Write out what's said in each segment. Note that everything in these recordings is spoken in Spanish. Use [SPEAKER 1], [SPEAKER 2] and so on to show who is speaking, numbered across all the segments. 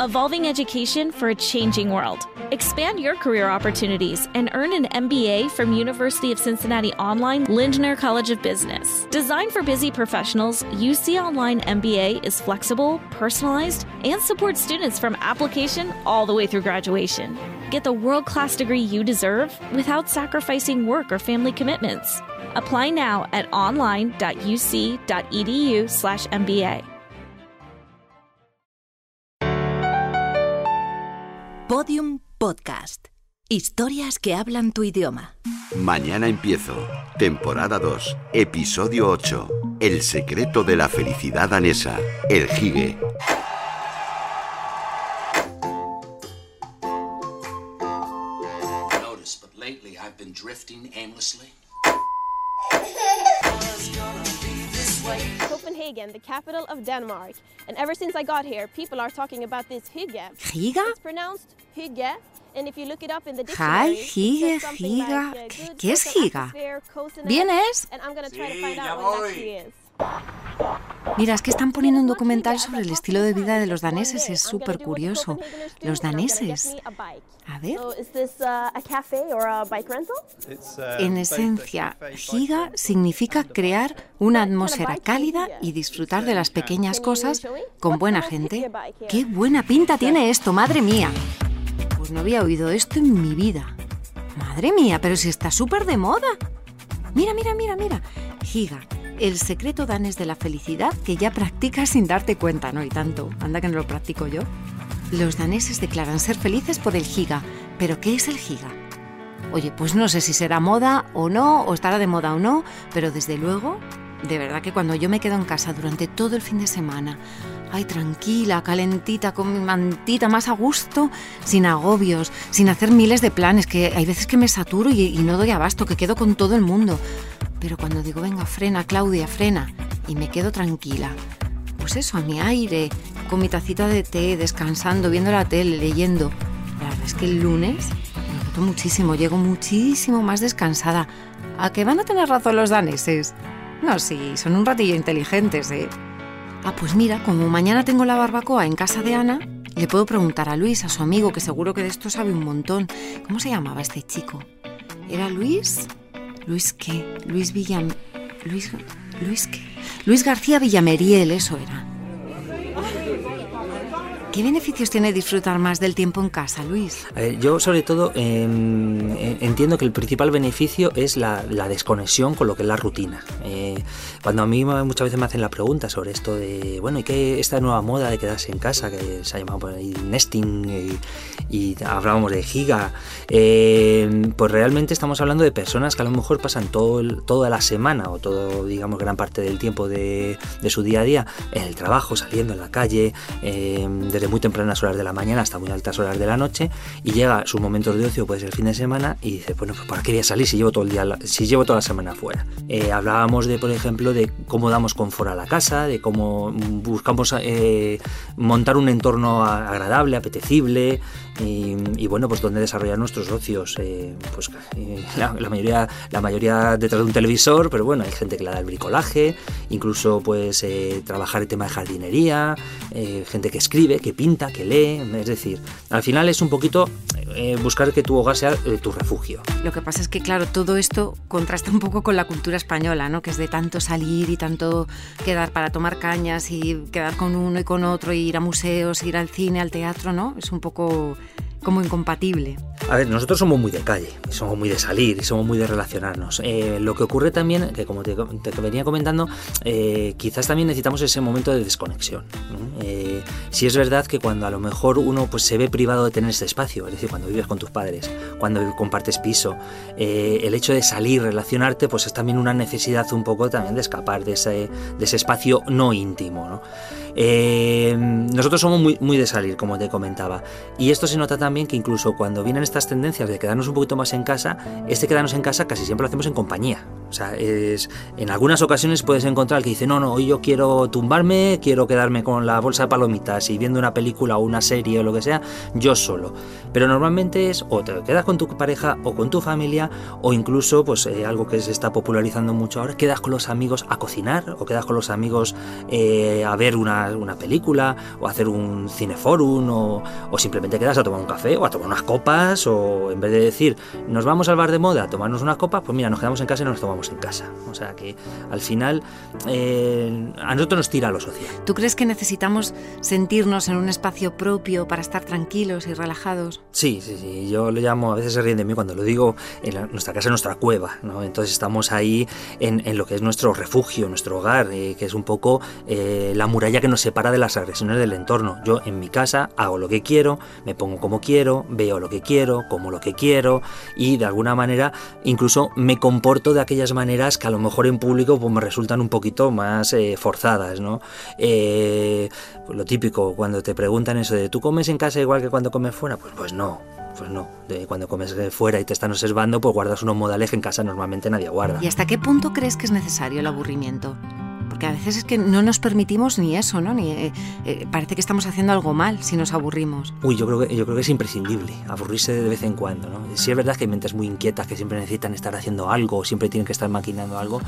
[SPEAKER 1] evolving education for a changing world. Expand your career opportunities and earn an MBA from University of Cincinnati Online Lindner College of Business. Designed for busy professionals, UC Online MBA is flexible, personalized, and supports students from application all the way through graduation. Get the world-class degree you deserve without sacrificing work or family commitments. Apply now at online.uc.edu/mba.
[SPEAKER 2] Podium Podcast. Historias que hablan tu idioma.
[SPEAKER 3] Mañana empiezo. Temporada 2. Episodio 8. El secreto de la felicidad danesa. El Hige.
[SPEAKER 4] noticed, but lately I've been drifting aimlessly.
[SPEAKER 5] Copenhagen, the capital of Denmark. And ever since I got here, people are talking about this hygge.
[SPEAKER 2] ¿Giga?
[SPEAKER 5] It's pronounced hygge. And if you look it up in the
[SPEAKER 2] Hi,
[SPEAKER 5] dictionary, it says
[SPEAKER 2] hygge,
[SPEAKER 5] something like, uh,
[SPEAKER 2] ¿Qué- qué es
[SPEAKER 5] social
[SPEAKER 2] giga?
[SPEAKER 5] atmosphere, coziness,
[SPEAKER 2] ¿Bien es?
[SPEAKER 5] And I'm gonna try to find out what it
[SPEAKER 4] voy.
[SPEAKER 5] actually is.
[SPEAKER 2] Mira, es que están poniendo un documental sobre el estilo de vida de los daneses. Es súper curioso. Los daneses. A ver.
[SPEAKER 5] Uh, rental?
[SPEAKER 2] En esencia, giga significa crear una atmósfera cálida y disfrutar de las pequeñas cosas con buena gente. ¡Qué buena pinta tiene esto, madre mía! Pues no había oído esto en mi vida. Madre mía, pero si está súper de moda. Mira, mira, mira, mira. Giga, el secreto danés de la felicidad que ya practicas sin darte cuenta, ¿no? Y tanto, anda que no lo practico yo. Los daneses declaran ser felices por el giga. ¿Pero qué es el giga? Oye, pues no sé si será moda o no, o estará de moda o no, pero desde luego, de verdad que cuando yo me quedo en casa durante todo el fin de semana, ay, tranquila, calentita, con mi mantita más a gusto, sin agobios, sin hacer miles de planes, que hay veces que me saturo y, y no doy abasto, que quedo con todo el mundo. Pero cuando digo, venga, frena, Claudia, frena, y me quedo tranquila, pues eso, a mi aire, con mi tacita de té, descansando, viendo la tele, leyendo. La verdad es que el lunes me noto muchísimo, llego muchísimo más descansada. ¿A que van a tener razón los daneses? No, sí, son un ratillo inteligentes, ¿eh? Ah, pues mira, como mañana tengo la barbacoa en casa de Ana, le puedo preguntar a Luis, a su amigo, que seguro que de esto sabe un montón. ¿Cómo se llamaba este chico? ¿Era Luis? ¿Luis qué? Luis Villam... Luis... ¿Luis qué? Luis García Villameriel, eso era. ¿Qué beneficios tiene disfrutar más del tiempo en casa, Luis?
[SPEAKER 6] Ver, yo sobre todo em, eh, entiendo que el principal beneficio es la, la desconexión con lo que es la rutina. Eh, cuando a mí muchas veces me hacen la pregunta sobre esto de, bueno, ¿y qué esta nueva moda de quedarse en casa, que se ha llamado por ahí nesting y, y hablábamos de giga? Eh, pues realmente estamos hablando de personas que a lo mejor pasan todo el- toda la semana o todo, digamos, gran parte del tiempo de, de su día a día en el trabajo, saliendo en la calle, eh, muy tempranas horas de la mañana hasta muy altas horas de la noche y llega sus momentos de ocio, puede ser el fin de semana y dice, bueno, pues ¿para qué voy a salir si llevo todo el día, si llevo toda la semana fuera? Eh, hablábamos de, por ejemplo, de cómo damos confort a la casa, de cómo buscamos eh, montar un entorno agradable, apetecible y, y, bueno, pues donde desarrollar nuestros ocios. eh, pues eh, la, la mayoría, la mayoría detrás de un televisor, pero bueno, hay gente que le da el bricolaje, incluso pues eh, trabajar el tema de jardinería, eh, gente que escribe, que pinta, que lee, es decir, al final es un poquito eh, buscar que tu hogar sea eh, tu refugio.
[SPEAKER 2] Lo que pasa es que, claro, todo esto contrasta un poco con la cultura española, ¿no? Que es de tanto salir y tanto quedar para tomar cañas y quedar con uno y con otro, y ir a museos, ir al cine, al teatro, ¿no? Es un poco como incompatible.
[SPEAKER 6] A ver, nosotros somos muy de calle, somos muy de salir, somos muy de relacionarnos. Eh, lo que ocurre también, que como te, te venía comentando, eh, quizás también necesitamos ese momento de desconexión. ¿no? Eh, si es verdad que cuando a lo mejor uno pues, se ve privado de tener ese espacio, es decir, cuando vives con tus padres, cuando compartes piso, eh, el hecho de salir, relacionarte, pues es también una necesidad un poco también de escapar de ese, de ese espacio no íntimo. ¿no? Eh, nosotros somos muy, muy de salir, como te comentaba. Y esto se nota también que incluso cuando vienen estas tendencias de quedarnos un poquito más en casa, este quedarnos en casa casi siempre lo hacemos en compañía. O sea, es, en algunas ocasiones puedes encontrar que dice, no, no, hoy yo quiero tumbarme, quiero quedarme con la bolsa de palomitas y viendo una película o una serie o lo que sea, yo solo. Pero normalmente es o te quedas con tu pareja o con tu familia o incluso, pues eh, algo que se está popularizando mucho ahora, quedas con los amigos a cocinar o quedas con los amigos eh, a ver una, una, película o a hacer un cineforum o, o simplemente quedas a tomar un café o a tomar unas copas o en vez de decir, nos vamos al bar de moda a tomarnos unas copas, pues mira, nos quedamos en casa y nos tomamos en casa. O sea que al final eh, a nosotros nos tira lo social.
[SPEAKER 2] ¿Tú crees que necesitamos sentirnos en un espacio propio para estar tranquilos y relajados?
[SPEAKER 6] Sí, sí, sí. Yo lo llamo, a veces se ríen de mí cuando lo digo, en nuestra casa es nuestra cueva, ¿no? Entonces estamos ahí en, en lo que es nuestro refugio, nuestro hogar, eh, que es un poco eh, la muralla que nos separa de las agresiones del entorno. Yo en mi casa hago lo que quiero, me pongo como quiero, veo lo que quiero, como lo que quiero y de alguna manera incluso me comporto de aquellas maneras que a lo mejor en público pues, me resultan un poquito más eh, forzadas, ¿no? Eh, lo típico, cuando te preguntan eso de ¿tú comes en casa igual que cuando comes fuera? Pues, pues no, pues no. De cuando comes fuera y te están observando, pues guardas unos modales que en casa normalmente nadie guarda.
[SPEAKER 2] ¿Y hasta qué punto crees que es necesario el aburrimiento? Porque a veces es que no nos permitimos ni eso, ¿no? Ni, eh, eh, parece que estamos haciendo algo mal si nos aburrimos.
[SPEAKER 6] Uy, yo creo que, yo creo que es imprescindible aburrirse de vez en cuando, ¿no? Sí es verdad que hay mentes muy inquietas que siempre necesitan estar haciendo algo, siempre tienen que estar maquinando algo,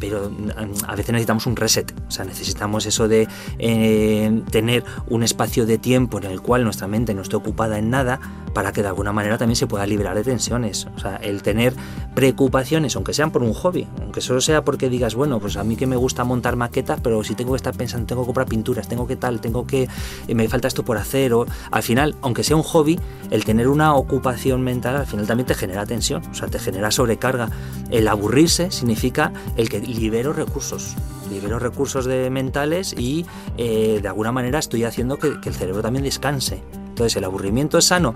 [SPEAKER 6] pero mm, a veces necesitamos un reset, o sea, necesitamos eso de eh, tener un espacio de tiempo en el cual nuestra mente no esté ocupada en nada para que de alguna manera también se pueda liberar de tensiones. O sea, el tener preocupaciones, aunque sean por un hobby, aunque solo sea porque digas, bueno, pues a mí que me gusta montar maquetas, pero si tengo que estar pensando, tengo que comprar pinturas, tengo que tal, tengo que, eh, me falta esto por hacer, o al final, aunque sea un hobby, el tener una ocupación mental al final también te genera tensión, o sea, te genera sobrecarga. El aburrirse significa el que libero recursos, libero recursos de mentales y eh, de alguna manera estoy haciendo que el cerebro también descanse. Entonces, ¿el aburrimiento es sano?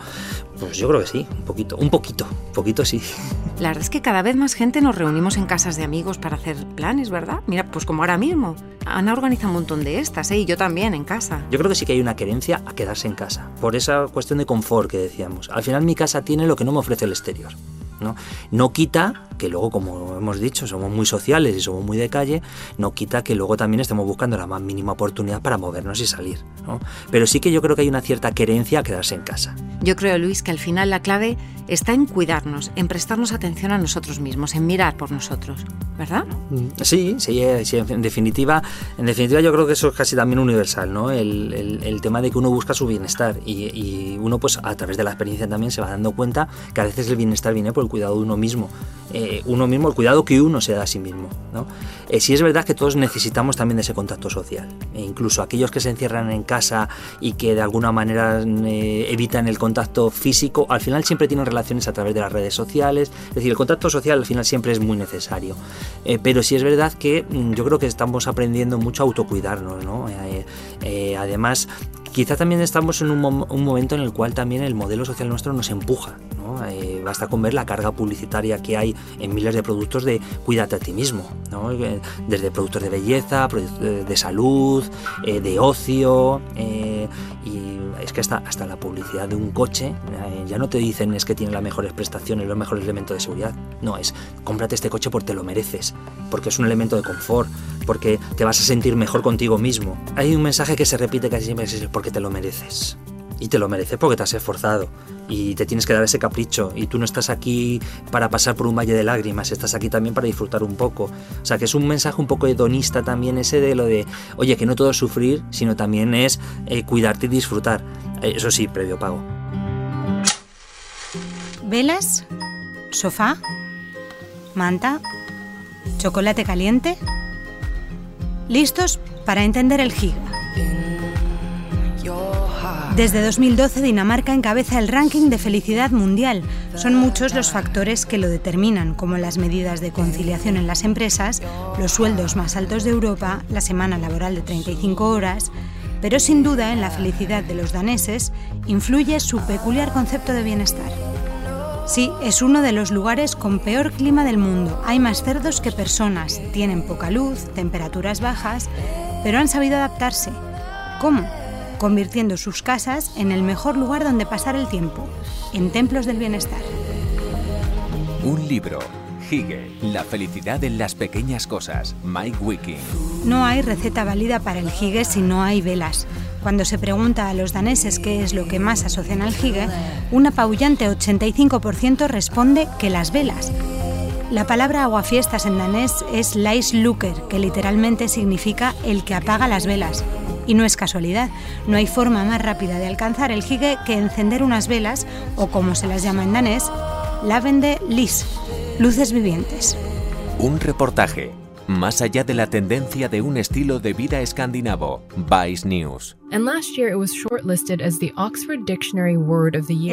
[SPEAKER 6] Pues yo creo que sí, un poquito, un poquito, un poquito sí.
[SPEAKER 2] La verdad es que cada vez más gente nos reunimos en casas de amigos para hacer planes, ¿verdad? Mira, pues como ahora mismo. Ana organiza un montón de estas, ¿eh? Y yo también en casa.
[SPEAKER 6] Yo creo que sí que hay una querencia a quedarse en casa, por esa cuestión de confort que decíamos. Al final mi casa tiene lo que no me ofrece el exterior. ¿no? no quita que luego, como hemos dicho, somos muy sociales y somos muy de calle, no quita que luego también estemos buscando la más mínima oportunidad para movernos y salir. ¿no? Pero sí que yo creo que hay una cierta querencia a quedarse en casa.
[SPEAKER 2] Yo creo, Luis, que al final la clave está en cuidarnos, en prestarnos atención a nosotros mismos, en mirar por nosotros, ¿verdad?
[SPEAKER 6] Sí, sí, sí en definitiva, en definitiva yo creo que eso es casi también universal, ¿no? El, el, el tema de que uno busca su bienestar y, y, uno pues a través de la experiencia también se va dando cuenta que a veces el bienestar viene por el cuidado de uno mismo. Eh, uno mismo, el cuidado que uno se da a sí mismo. ¿no? Eh, sí es verdad que todos necesitamos también ese contacto social. E incluso aquellos que se encierran en casa y que de alguna manera eh, evitan el contacto físico, al final siempre tienen relaciones a través de las redes sociales. Es decir, el contacto social al final siempre es muy necesario. Pero sí es verdad que mm, yo creo que estamos aprendiendo mucho a autocuidarnos. ¿no? Además, quizá también estamos en un, momento en el cual también el modelo social nuestro nos empuja. Eh, basta con ver la carga publicitaria que hay en miles de productos de cuídate a ti mismo, ¿no? desde productos de belleza, de salud, eh, de ocio, eh, y es que hasta, hasta la publicidad de un coche ya no te dicen es que tiene las mejores prestaciones, los mejores elementos de seguridad, no, es cómprate este coche porque te lo mereces, porque es un elemento de confort, porque te vas a sentir mejor contigo mismo. Hay un mensaje que se repite casi siempre, es porque te lo mereces. Y te lo mereces porque te has esforzado y te tienes que dar ese capricho. Y tú no estás aquí para pasar por un valle de lágrimas, estás aquí también para disfrutar un poco. O sea que es un mensaje un poco hedonista también ese de lo de, oye, que no todo es sufrir, sino también es eh, cuidarte y disfrutar. Eh, eso sí, previo pago.
[SPEAKER 7] ¿Velas? ¿Sofá? ¿Manta? ¿Chocolate caliente? ¿Listos para entender el giga? Desde 2012 Dinamarca encabeza el ranking de felicidad mundial. Son muchos los factores que lo determinan, como las medidas de conciliación en las empresas, los sueldos más altos de Europa, la semana laboral de 35 horas, pero sin duda en la felicidad de los daneses influye su peculiar concepto de bienestar. Sí, es uno de los lugares con peor clima del mundo. Hay más cerdos que personas, tienen poca luz, temperaturas bajas, pero han sabido adaptarse. ¿Cómo? Convirtiendo sus casas en el mejor lugar donde pasar el tiempo, en templos del bienestar.
[SPEAKER 8] Un libro. Hige, La felicidad en las pequeñas cosas. Mike Wiking.
[SPEAKER 7] No hay receta válida para el hige si no hay velas. Cuando se pregunta a los daneses qué es lo que más asocian al hige, un apabullante 85% responde que las velas. La palabra aguafiestas en danés es Luker, que literalmente significa el que apaga las velas. Y no es casualidad, no hay forma más rápida de alcanzar el hige que encender unas velas, o como se las llama en danés, lavende lis, luces vivientes.
[SPEAKER 8] Un reportaje más allá de la tendencia de un estilo de vida escandinavo, Vice News.
[SPEAKER 7] El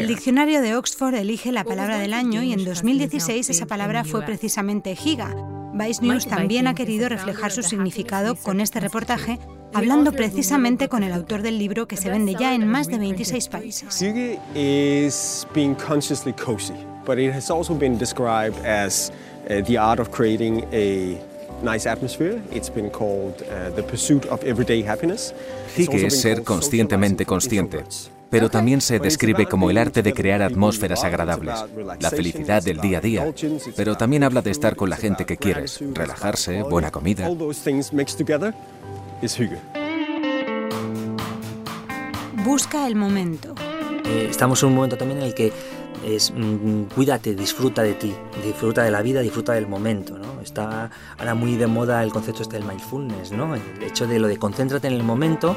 [SPEAKER 7] diccionario de Oxford elige la palabra del año y en 2016 esa palabra fue precisamente giga. Vice News también ha querido reflejar su significado con este reportaje, hablando precisamente con el autor del libro que se vende ya en más de 26 países.
[SPEAKER 9] Giga is being consciously cozy, but it has also been described as uh, the art of creating a nice atmosphere. It's been called uh, the pursuit of everyday happiness.
[SPEAKER 8] Hige es ser conscientemente consciente, pero también se describe como el arte de crear atmósferas agradables, la felicidad del día a día, pero también habla de estar con la gente que quieres, relajarse, buena comida.
[SPEAKER 7] Busca el momento.
[SPEAKER 6] Eh, estamos en un momento también en el que es mm, cuídate, disfruta de ti, disfruta de la vida, disfruta del momento, ¿no? Está ahora muy de moda el concepto este del mindfulness, ¿no? El hecho de lo de concéntrate en el momento,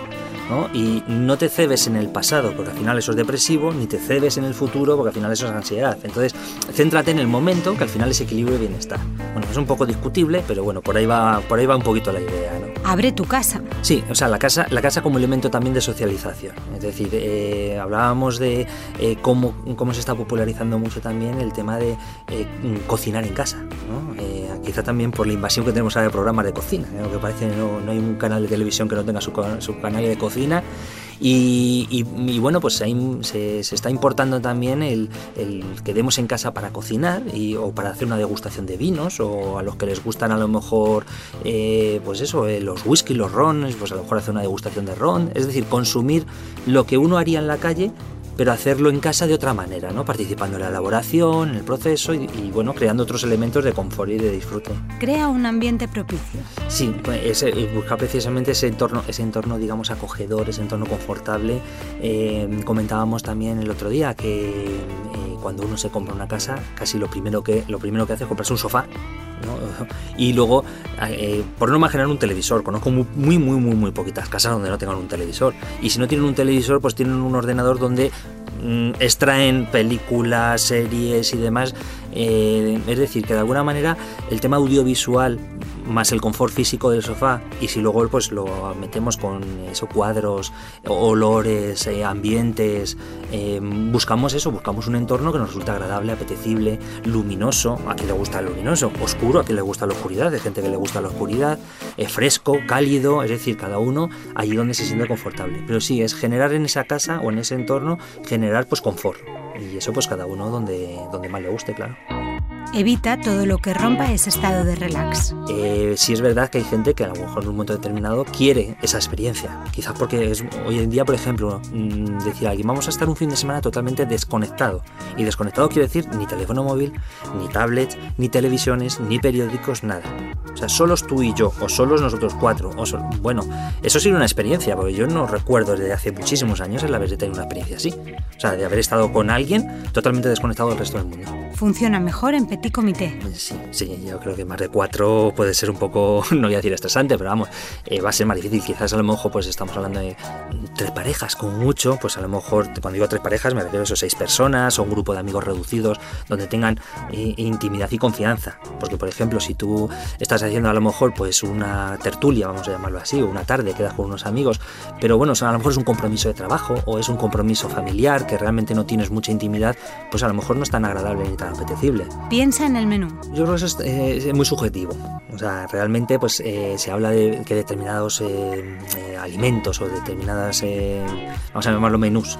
[SPEAKER 6] ¿no? Y no te cebes en el pasado, porque al final eso es depresivo, ni te cebes en el futuro, porque al final eso es ansiedad. Entonces, céntrate en el momento, que al final es equilibrio y bienestar. Bueno, es un poco discutible, pero bueno, por ahí va, por ahí va un poquito la idea, ¿no?
[SPEAKER 7] Abre tu casa.
[SPEAKER 6] Sí, o sea, la casa, la casa como elemento también de socialización. Es decir, eh, hablábamos de eh, cómo, cómo se está popularizando mucho también el tema de eh, cocinar en casa. quizá también por la invasión que tenemos ahora de programas de cocina. Lo que parece no, no hay un canal de televisión que no tenga su, su canal de cocina y, bueno, pues se, está importando también el, que demos en casa para cocinar y, o para hacer una degustación de vinos o a los que les gustan a lo mejor, eh, pues eso, eh, los whisky, los rones, pues a lo mejor hacer una degustación de ron. Es decir, consumir lo que uno haría en la calle pero hacerlo en casa de otra manera, ¿no? participando en la elaboración, en el proceso y, bueno, creando otros elementos de confort y de disfrute.
[SPEAKER 7] Crea un ambiente propicio.
[SPEAKER 6] Sí, pues, eh, buscar precisamente ese entorno, ese entorno, digamos, acogedor, ese entorno confortable. Eh, comentábamos también el otro día que eh, cuando uno se compra una casa, casi lo primero que, lo primero que hace es comprarse un sofá y luego, por no imaginar un televisor, conozco muy, muy, muy, muy, muy poquitas casas donde no tengan un televisor. Y si no tienen un televisor, pues tienen un ordenador donde mm, extraen películas, series y demás. Eh, es decir, que de alguna manera el tema audiovisual más el confort físico del sofá y si luego pues lo metemos con esos cuadros, olores, eh, ambientes, eh, buscamos eso, buscamos un entorno que nos resulta agradable, apetecible, luminoso, a quien le gusta el luminoso, oscuro, a quien le gusta la oscuridad, hay gente que le gusta la oscuridad, eh, fresco, cálido, es decir, cada uno allí donde se siente confortable. Pero sí, es generar en esa casa o en ese entorno, generar pues confort. Y eso pues cada uno donde, donde más le guste, claro.
[SPEAKER 7] Evita todo lo que rompa ese estado de relax.
[SPEAKER 6] Eh, sí es verdad que hay gente que a lo mejor en un momento determinado quiere esa experiencia. Quizás porque es, hoy en día, por ejemplo, mm, decir a alguien, vamos a estar un fin de semana totalmente desconectado. Y desconectado quiere decir ni teléfono móvil, ni tablet, ni televisiones, ni periódicos, nada. O sea, solos tú y yo, o solos nosotros cuatro. O bueno, eso sí una experiencia, porque yo no recuerdo desde hace muchísimos años el haber tenido una experiencia así. O sea, de haber estado con alguien totalmente desconectado del resto del mundo.
[SPEAKER 7] Funciona mejor en petit comité.
[SPEAKER 6] Sí, sí, yo creo que más de cuatro puede ser un poco, no voy a decir estresante, pero vamos, eh, va a ser más difícil. Quizás a lo mejor pues estamos hablando de tres parejas con mucho, pues a lo mejor cuando digo tres parejas me refiero a esos seis personas o un grupo de amigos reducidos donde tengan eh, intimidad y confianza. Porque por ejemplo, si tú estás haciendo a lo mejor pues una tertulia, vamos a llamarlo así, o una tarde, quedas con unos amigos, pero bueno, a lo mejor es un compromiso de trabajo o es un compromiso familiar que realmente no tienes mucha intimidad, pues a lo mejor no es tan agradable ni tan apetecible.
[SPEAKER 7] Piensa en el menú.
[SPEAKER 6] Yo creo que eso es, eh, muy subjetivo. O sea, realmente pues eh, se habla de que determinados eh, alimentos o determinadas, vamos a llamarlo menús,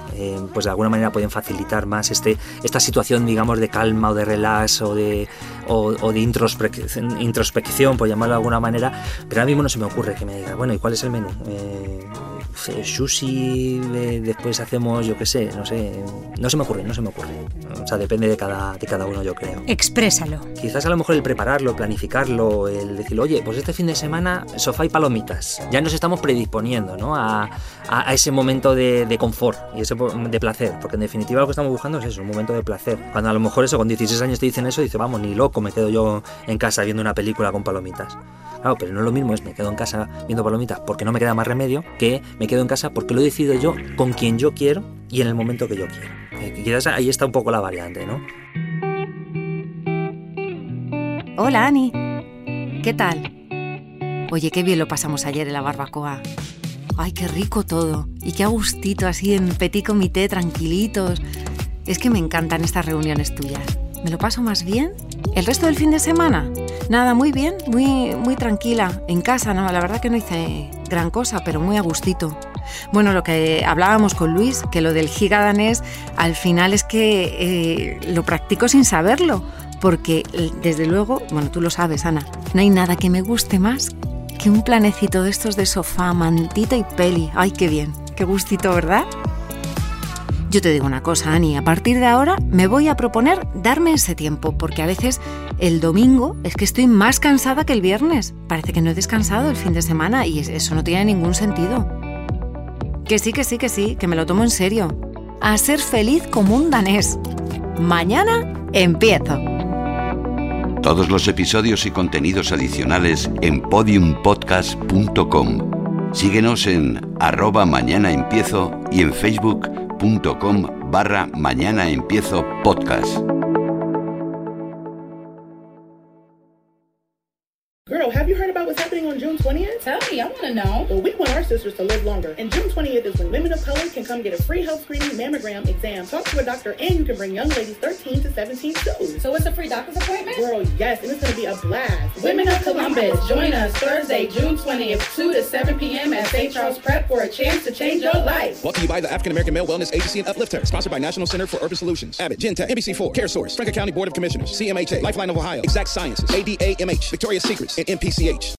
[SPEAKER 6] pues de alguna manera pueden facilitar más este, esta situación, digamos, de calma o de relax o de, o, de introspección, introspección, por llamarlo de alguna manera. Pero ahora mismo no se me ocurre que me diga, bueno, ¿y cuál es el menú? Sushi, eh, después hacemos, yo qué sé, no sé, no se me ocurre, no se me ocurre. O sea, depende de cada, de cada uno, yo creo.
[SPEAKER 7] Exprésalo.
[SPEAKER 6] Quizás a lo mejor el prepararlo, planificarlo, el decir, oye, pues este fin de semana sofá y palomitas. Ya nos estamos predisponiendo ¿no? a, a, ese momento de, de, confort y ese de placer, porque en definitiva lo que estamos buscando es eso, un momento de placer. Cuando a lo mejor eso, con 16 años te dicen eso, dice, vamos, ni loco, me quedo yo en casa viendo una película con palomitas. Claro, pero no es lo mismo es me quedo en casa viendo palomitas porque no me queda más remedio que me quedo en casa porque lo he decidido yo con quien yo quiero y en el momento que yo quiero. Eh, quizás ahí está un poco la variante, ¿no?
[SPEAKER 2] Hola, Ani. ¿Qué tal? Oye, qué bien lo pasamos ayer en la barbacoa. Ay, qué rico todo. Y qué agustito así en petit comité, tranquilitos. Es que me encantan estas reuniones tuyas. ¿Me lo paso más bien? ¿El resto del fin de semana? Nada, muy bien, muy, muy tranquila. En casa, no, la verdad que no hice gran cosa, pero muy a gustito. Bueno, lo que hablábamos con Luis, que lo del giga danés, al final es que eh, lo practico sin saberlo, porque desde luego, bueno, tú lo sabes, Ana, no hay nada que me guste más que un planecito de estos de sofá, mantita y peli. Ay, qué bien, qué gustito, ¿verdad? Yo te digo una cosa, Ani, a partir de ahora me voy a proponer darme ese tiempo, porque a veces el domingo es que estoy más cansada que el viernes. Parece que no he descansado el fin de semana y eso no tiene ningún sentido. Que sí, que sí, que sí, que me lo tomo en serio. A ser feliz como un danés. Mañana empiezo.
[SPEAKER 3] Todos los episodios y contenidos adicionales en podiumpodcast.com. Síguenos en arroba mañana empiezo y en Facebook com barra Mañana Empiezo Podcast.
[SPEAKER 10] Girl, have you heard about what's happening on June 20th?
[SPEAKER 11] Tell me, I want to know.
[SPEAKER 10] Well, we want our sisters to live longer. And June 20th is when women of color can come get a free health screening, mammogram, exam, talk to a doctor, and you can bring young ladies 13 to 17 too.
[SPEAKER 11] So it's a free doctor's appointment?
[SPEAKER 10] Girl, yes, and it's going to be a blast.
[SPEAKER 11] Women of Columbus, join us Thursday, June 20th, 2 to 7 p.m. at St. Charles Prep for a chance to change your life.
[SPEAKER 12] Brought to you by the African American Male Wellness Agency and Uplifter. Sponsored by National Center for Urban Solutions. Abbott, Gentech, NBC4, Care Source, Franklin County Board of Commissioners, CMHA, Lifeline of Ohio, Exact Sciences, ADAMH, Victoria's Secrets, and MPCH.